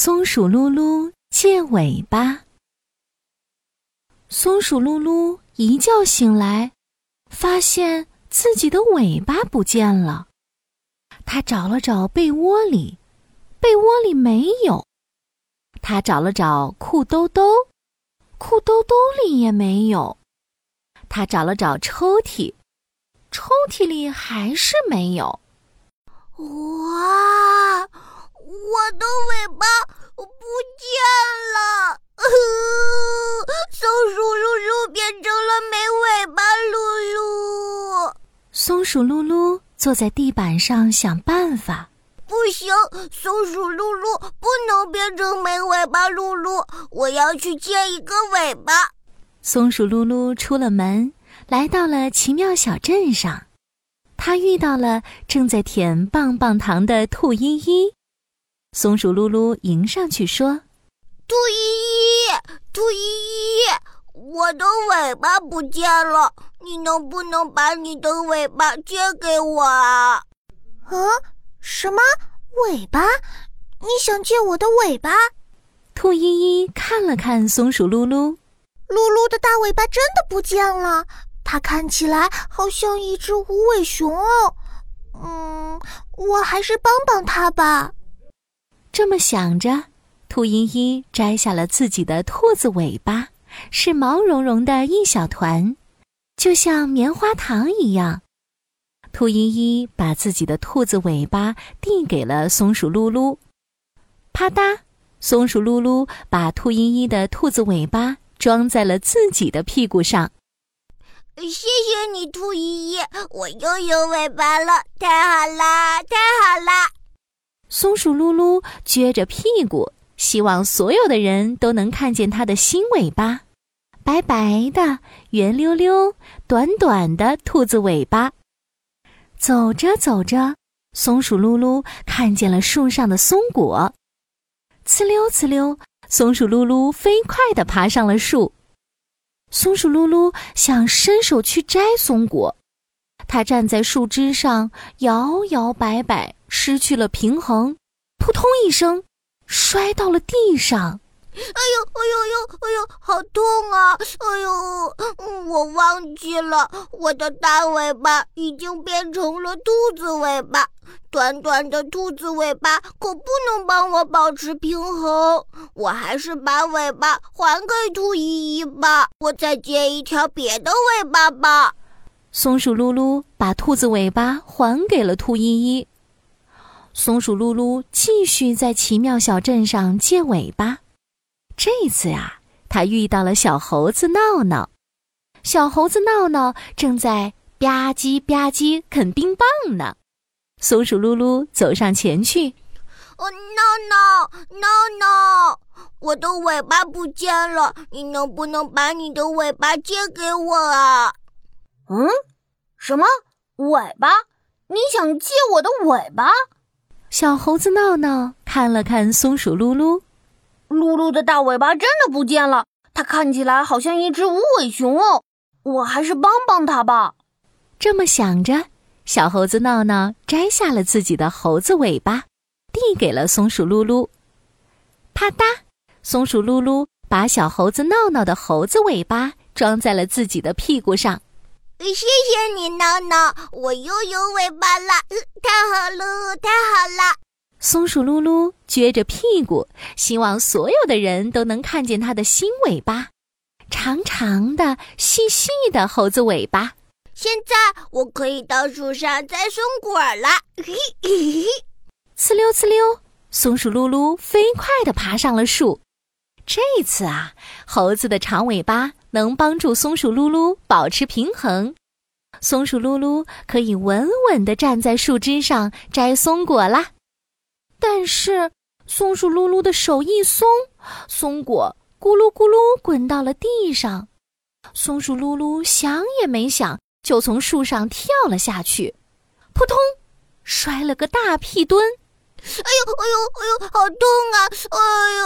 松鼠噜噜借尾巴。松鼠噜噜一觉醒来，发现自己的尾巴不见了。他找了找被窝里，被窝里没有；他找了找裤兜兜，裤兜兜里也没有；他找了找抽屉，抽屉里还是没有。哇！我的尾巴不见了！松鼠噜噜变成了没尾巴噜噜。松鼠噜噜坐在地板上想办法。不行，松鼠噜噜不能变成没尾巴噜噜，我要去借一个尾巴。松鼠噜噜出了门，来到了奇妙小镇上。他遇到了正在舔棒棒糖的兔依依，松鼠噜噜迎上去说：“兔依依，兔依依，我的尾巴不见了，你能不能把你的尾巴借给我啊？”“啊，什么尾巴？你想借我的尾巴？”兔依依看了看松鼠噜噜，噜噜的大尾巴真的不见了。它看起来好像一只无尾熊哦，嗯，我还是帮帮它吧。这么想着，兔依依摘下了自己的兔子尾巴，是毛茸茸的一小团，就像棉花糖一样。兔依依把自己的兔子尾巴递给了松鼠噜噜，啪嗒，松鼠噜噜把兔依依的兔子尾巴装在了自己的屁股上。谢谢你，兔依依，我又有尾巴了，太好啦，太好啦！松鼠噜噜撅着屁股，希望所有的人都能看见它的新尾巴，白白的、圆溜溜、短短的兔子尾巴。走着走着，松鼠噜噜看见了树上的松果，呲溜呲溜，松鼠噜噜飞快地爬上了树。松鼠噜噜想伸手去摘松果，它站在树枝上摇摇摆摆，失去了平衡，扑通一声，摔到了地上。哎呦哎呦呦哎呦，好痛啊！哎呦，我忘记了，我的大尾巴已经变成了兔子尾巴。短短的兔子尾巴可不能帮我保持平衡，我还是把尾巴还给兔依依吧。我再接一条别的尾巴吧。松鼠噜噜把兔子尾巴还给了兔依依。松鼠噜噜继续在奇妙小镇上借尾巴。这次呀，他遇到了小猴子闹闹。小猴子闹闹正在吧唧吧唧啃冰棒呢。松鼠噜噜走上前去，哦，闹闹，闹闹，我的尾巴不见了，你能不能把你的尾巴借给我啊？嗯，什么尾巴？你想借我的尾巴？小猴子闹闹看了看松鼠噜噜，噜噜的大尾巴真的不见了，它看起来好像一只无尾熊哦，我还是帮帮它吧。这么想着。小猴子闹闹摘下了自己的猴子尾巴，递给了松鼠噜噜。啪嗒，松鼠噜噜把小猴子闹闹的猴子尾巴装在了自己的屁股上。谢谢你，闹闹，我又有尾巴了，太好了，太好了！松鼠噜噜撅着屁股，希望所有的人都能看见它的新尾巴，长长的、细细的猴子尾巴。现在我可以到树上摘松果了，呲溜呲溜，松鼠噜噜飞快地爬上了树。这次啊，猴子的长尾巴能帮助松鼠噜噜保持平衡，松鼠噜噜可以稳稳地站在树枝上摘松果啦。但是，松鼠噜噜的手一松，松果咕噜咕噜滚到了地上。松鼠噜噜想也没想。就从树上跳了下去，扑通，摔了个大屁墩。哎呦哎呦哎呦，好痛啊！哎呦，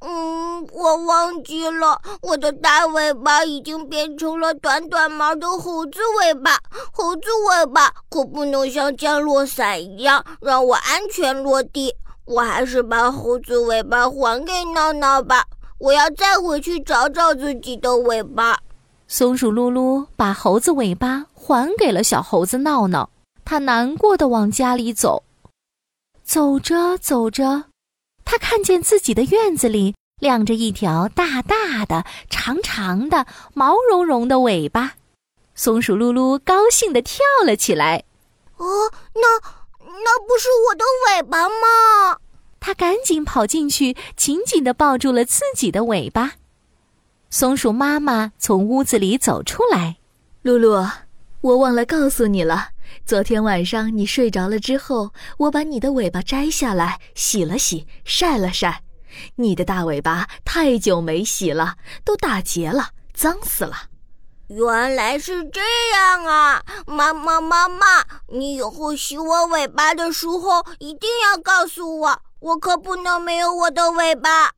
嗯，我忘记了，我的大尾巴已经变成了短短毛的猴子尾巴。猴子尾巴可不能像降落伞一样让我安全落地。我还是把猴子尾巴还给闹闹吧。我要再回去找找自己的尾巴。松鼠噜噜把猴子尾巴还给了小猴子闹闹，他难过的往家里走。走着走着，他看见自己的院子里晾着一条大大的、长长的、毛茸茸的尾巴。松鼠噜噜高兴地跳了起来。哦，那那不是我的尾巴吗？他赶紧跑进去，紧紧地抱住了自己的尾巴。松鼠妈妈从屋子里走出来：“露露，我忘了告诉你了。昨天晚上你睡着了之后，我把你的尾巴摘下来，洗了洗，晒了晒。你的大尾巴太久没洗了，都打结了，脏死了。”原来是这样啊！妈妈，妈妈，你以后洗我尾巴的时候一定要告诉我，我可不能没有我的尾巴。